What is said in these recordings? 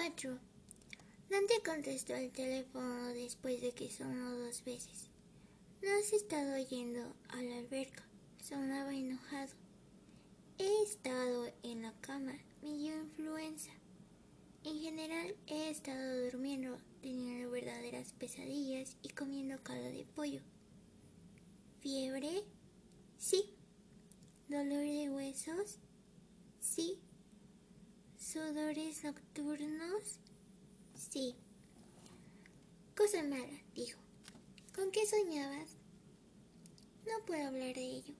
4. Dante contestó al teléfono después de que sonó dos veces. No has estado yendo a la alberca. Sonaba enojado. He estado en la cama. Me dio influenza. En general he estado durmiendo, teniendo verdaderas pesadillas y comiendo caldo de pollo. ¿Fiebre? Sí. ¿Dolor de huesos? Sí. ¿Sudores nocturnos? Sí. Cosa mala, dijo. ¿Con qué soñabas? No puedo hablar de ello.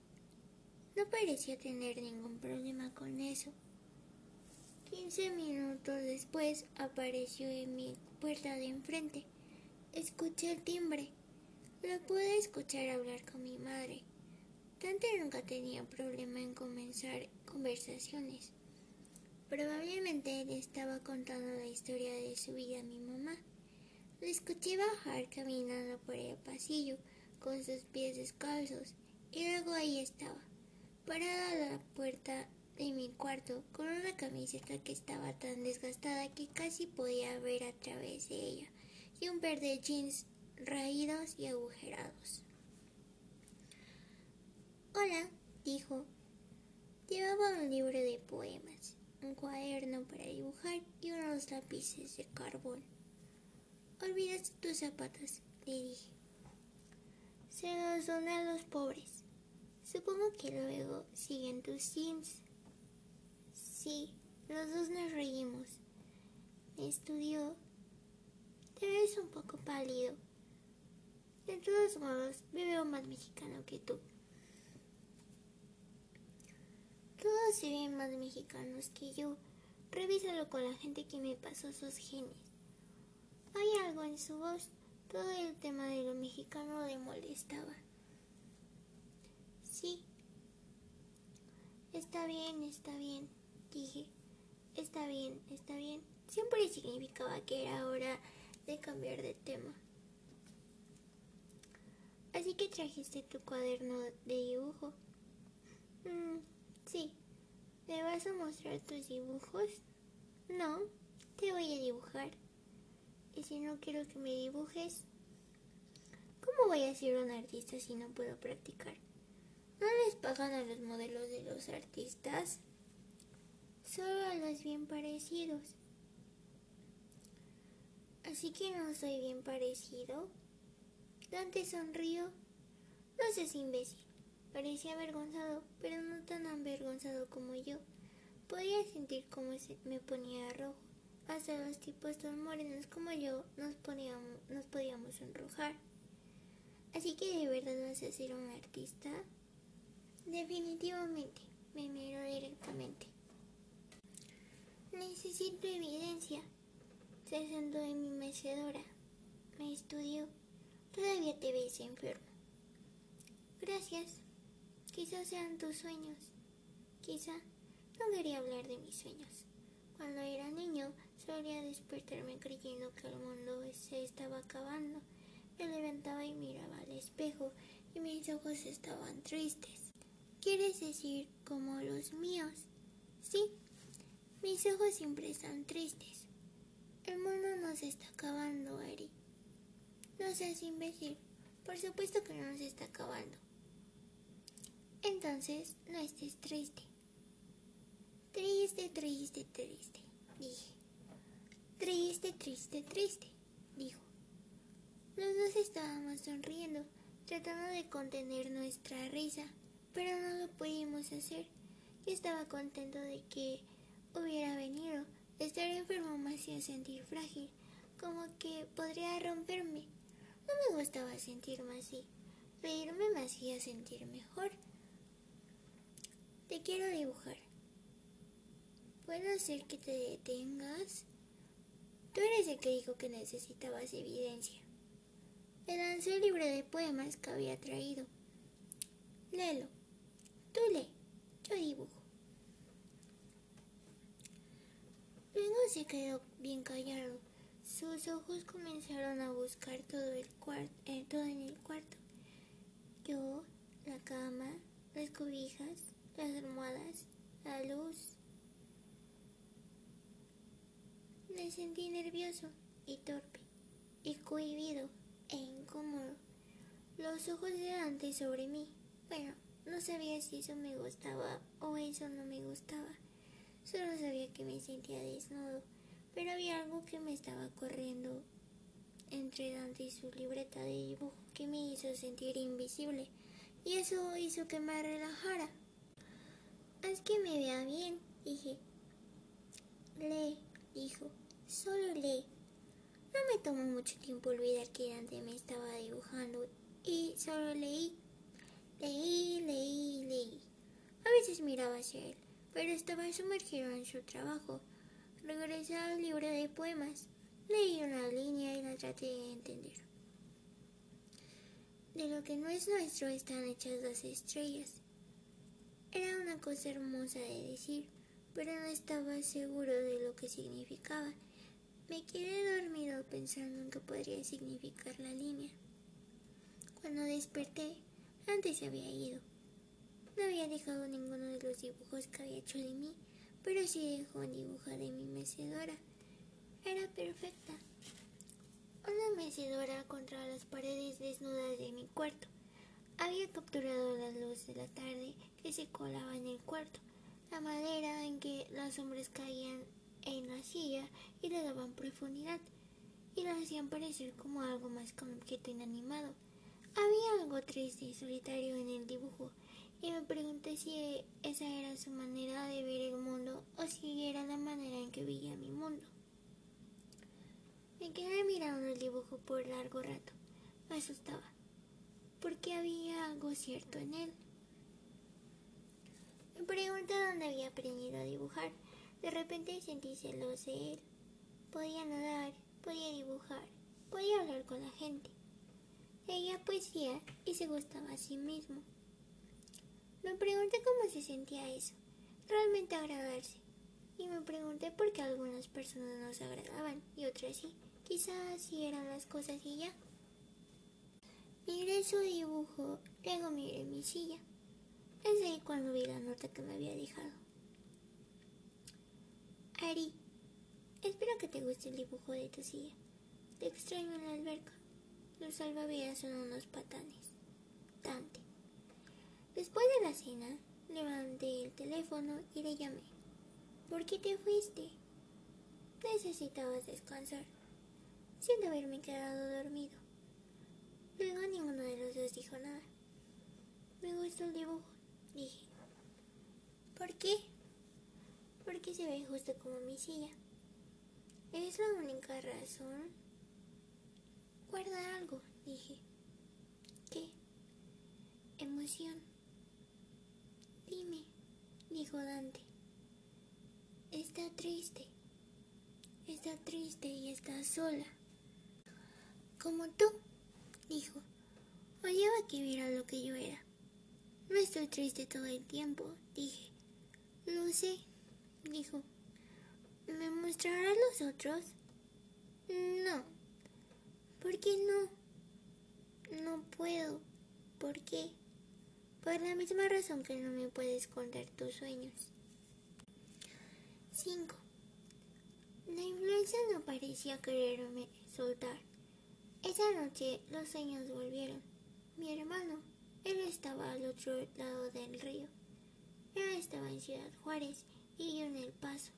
No parecía tener ningún problema con eso. Quince minutos después apareció en mi puerta de enfrente. Escuché el timbre. Lo pude escuchar hablar con mi madre. Tante nunca tenía problema en comenzar conversaciones. Probablemente le estaba contando la historia de su vida a mi mamá. Le escuché bajar caminando por el pasillo con sus pies descalzos y luego ahí estaba, parada a la puerta de mi cuarto con una camiseta que estaba tan desgastada que casi podía ver a través de ella y un par de jeans raídos y agujerados. Hola, dijo. Llevaba un libro de poemas, un cuaderno para dibujar y unos lápices de carbón. Olvidaste tus zapatos, le dije. Se los doné a los pobres. Supongo que luego siguen tus jeans. Sí, los dos nos reímos. Me estudió. Te ves un poco pálido. De todos modos, me veo más mexicano que tú. Todos se ven más mexicanos que yo. Revísalo con la gente que me pasó sus genes. Hay algo en su voz. Todo el tema de lo mexicano le molestaba. Sí. Está bien, está bien dije, está bien, está bien. Siempre significaba que era hora de cambiar de tema. Así que trajiste tu cuaderno de dibujo. Mm, sí. ¿Me vas a mostrar tus dibujos? No, te voy a dibujar. Y si no quiero que me dibujes, ¿cómo voy a ser un artista si no puedo practicar? ¿No les pagan a los modelos de los artistas? solo a los bien parecidos. Así que no soy bien parecido. Dante sonrió. No seas imbécil. Parecía avergonzado, pero no tan avergonzado como yo. Podía sentir cómo se me ponía rojo. Hasta los tipos tan morenos como yo nos, poníamos, nos podíamos enrojar. Así que de verdad vas a ser un artista. Definitivamente, me miró directamente. Necesito evidencia. Se sentó en mi mecedora. Me estudió. Todavía te ves enfermo. Gracias. Quizás sean tus sueños. Quizá no quería hablar de mis sueños. Cuando era niño solía despertarme creyendo que el mundo se estaba acabando. Me levantaba y miraba al espejo y mis ojos estaban tristes. ¿Quieres decir como los míos? Sí, mis ojos siempre están tristes. El mundo no se está acabando, Eri. No seas imbécil. Por supuesto que no se está acabando. Entonces, no estés triste. Triste, triste, triste, dije. Triste, triste, triste, dijo. Los dos estábamos sonriendo, tratando de contener nuestra risa, pero no lo pudimos hacer. Yo estaba contento de que hubiera venido. Estar enfermo me hacía sentir frágil, como que podría romperme. No me gustaba sentirme así. Reírme me hacía sentir mejor. Quiero dibujar. ¿Puedo hacer que te detengas? Tú eres el que dijo que necesitabas evidencia. Le lancé el libro de poemas que había traído. Léelo. Tú lee. Yo dibujo. Luego se quedó bien callado. Sus ojos comenzaron a buscar todo, el eh, todo en el cuarto. Yo, la cama, las cobijas, las almohadas, la luz. me sentí nervioso y torpe, y cohibido e incómodo. Los ojos de Dante sobre mí. Bueno, no sabía si eso me gustaba o eso no me gustaba. Solo sabía que me sentía desnudo, pero había algo que me estaba corriendo entre Dante y su libreta de dibujo que me hizo sentir invisible y eso hizo que me relajara. Haz que me vea bien, dije. Lee, dijo, solo lee. No me tomó mucho tiempo olvidar que Dante me estaba dibujando y solo leí. Leí, leí, leí. A veces miraba hacia él, pero estaba sumergido en su trabajo. Regresé al libro de poemas. Leí una línea y la traté de entender. De lo que no es nuestro están hechas las estrellas. Era una cosa hermosa de decir, pero no estaba seguro de lo que significaba. Me quedé dormido pensando en qué podría significar la línea. Cuando desperté, antes se había ido. No había dejado ninguno de los dibujos que había hecho de mí, pero sí dejó un dibujo de mi mecedora. Era perfecta. Una mecedora contra las paredes desnudas de mi cuarto. Había capturado la luz de la tarde que se colaba en el cuarto, la madera en que las sombras caían en la silla y le daban profundidad, y la hacían parecer como algo más que un objeto inanimado. Había algo triste y solitario en el dibujo, y me pregunté si esa era su manera de ver el mundo o si era la manera en que veía mi mundo. Me quedé mirando el dibujo por largo rato. Me asustaba, porque había algo cierto en él. Me pregunté dónde había aprendido a dibujar. De repente sentí celos de él. Podía nadar, podía dibujar, podía hablar con la gente. Leía poesía y se gustaba a sí mismo. Me pregunté cómo se sentía eso, realmente agradarse. Y me pregunté por qué algunas personas no se agradaban y otras sí. Quizás así eran las cosas y ya. Miré su dibujo, luego miré mi silla. Es ahí cuando vi la nota que me había dejado. Ari, espero que te guste el dibujo de tu silla. Te extraño en la alberca. Los salvavidas son unos patanes. Dante. Después de la cena, levanté el teléfono y le llamé. ¿Por qué te fuiste? Necesitabas descansar. Siento haberme quedado dormido. Luego ninguno de los dos dijo nada. Me gustó el dibujo, dije. ¿Por qué? Porque se ve justo como mi silla. Es la única razón. Guarda algo, dije. ¿Qué? Emoción. Dime, dijo Dante. Está triste. Está triste y está sola. Como tú, dijo. Odiaba que viera lo que yo era. No estoy triste todo el tiempo, dije. Lo sé, dijo. ¿Me mostrarás los otros? No. ¿Por qué no? No puedo. ¿Por qué? Por la misma razón que no me puedes contar tus sueños. 5. La influencia no parecía quererme soltar. Esa noche los sueños volvieron. Mi hermano, él estaba al otro lado del río. Él estaba en Ciudad Juárez y yo en El Paso.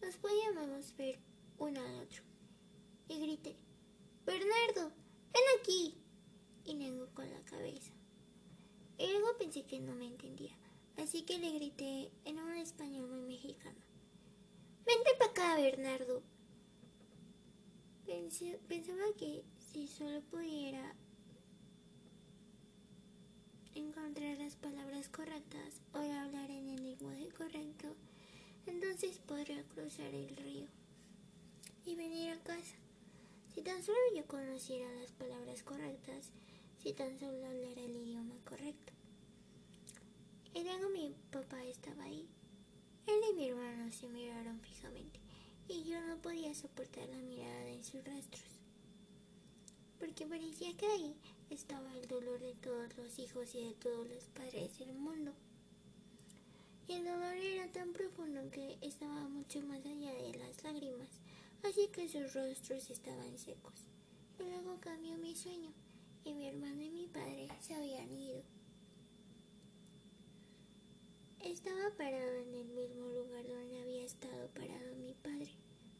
Nos podíamos ver uno al otro. Y grité, Bernardo, ven aquí. Y negó con la cabeza. Y luego pensé que no me entendía, así que le grité en un español muy mexicano. Vente para acá, Bernardo. pensaba que si solo pudiera encontrar las palabras correctas o hablar en el lenguaje correcto, entonces podría cruzar el río y venir a casa. Si tan solo yo conociera las palabras correctas, si tan solo hablara el idioma correcto. Y luego mi papá estaba ahí. Él y mi hermano se miraron fijamente y yo no podía soportar la mirada de sus rostros. Porque parecía que ahí estaba el dolor de todos los hijos y de todos los padres del mundo. Y el dolor era tan profundo que estaba mucho más allá de las lágrimas, así que sus rostros estaban secos. Y luego cambió mi sueño y mi hermano y mi padre se habían ido. Estaba parado en el mismo lugar donde había estado parado mi padre,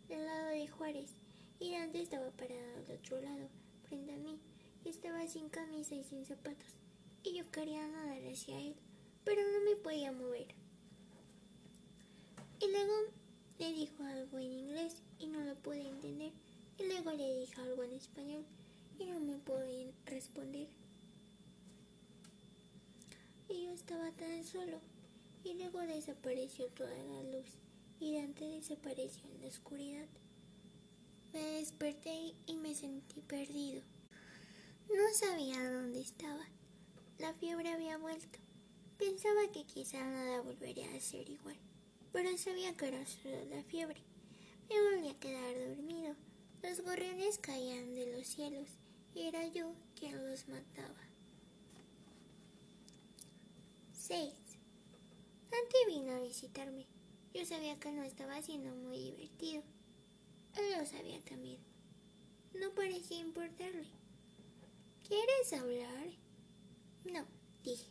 del lado de Juárez, y Dante estaba parado al otro lado, frente a mí, y estaba sin camisa y sin zapatos, y yo quería nadar hacia él, pero no me podía mover. Y luego le dijo algo en inglés y no lo pude entender, y luego le dijo algo en español y no me podía responder. Y yo estaba tan solo y luego desapareció toda la luz y Dante desapareció en la oscuridad. Me desperté y me sentí perdido. No sabía dónde estaba. La fiebre había vuelto. Pensaba que quizá nada volvería a ser igual, pero sabía que era solo la fiebre. Me volví a quedar dormido. Los gorriones caían de los cielos y era yo quien los mataba. 6. Dante vino a visitarme. Yo sabía que no estaba siendo muy divertido. Lo sabía también. No parecía importarle. ¿Quieres hablar? No, dije.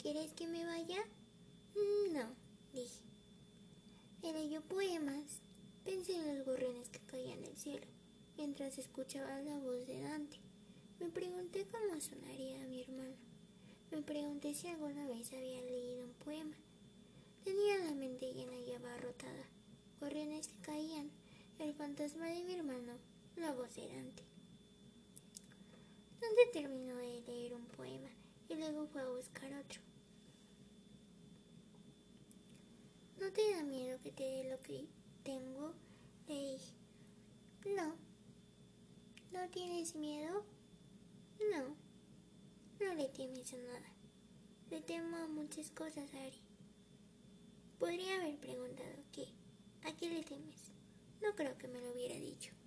¿Quieres que me vaya? No, dije. Él leyó poemas. Pensé en los gorriones que caían del cielo mientras escuchaba la voz de Dante. Me pregunté cómo sonaría a mi hermano. Me pregunté si alguna vez había leído un poema. Tenía la mente llena y abarrotada. Gorriones que caían, el fantasma de mi hermano, la voz de Dante. Dante terminó de leer un poema y luego fue a buscar otro. ¿No te da miedo que te dé lo que tengo? Le dije. No. ¿No tienes miedo? No. No le temes a nada. Le temo a muchas cosas, Ari. Podría haber preguntado qué. ¿A qué le temes? No creo que me lo hubiera dicho.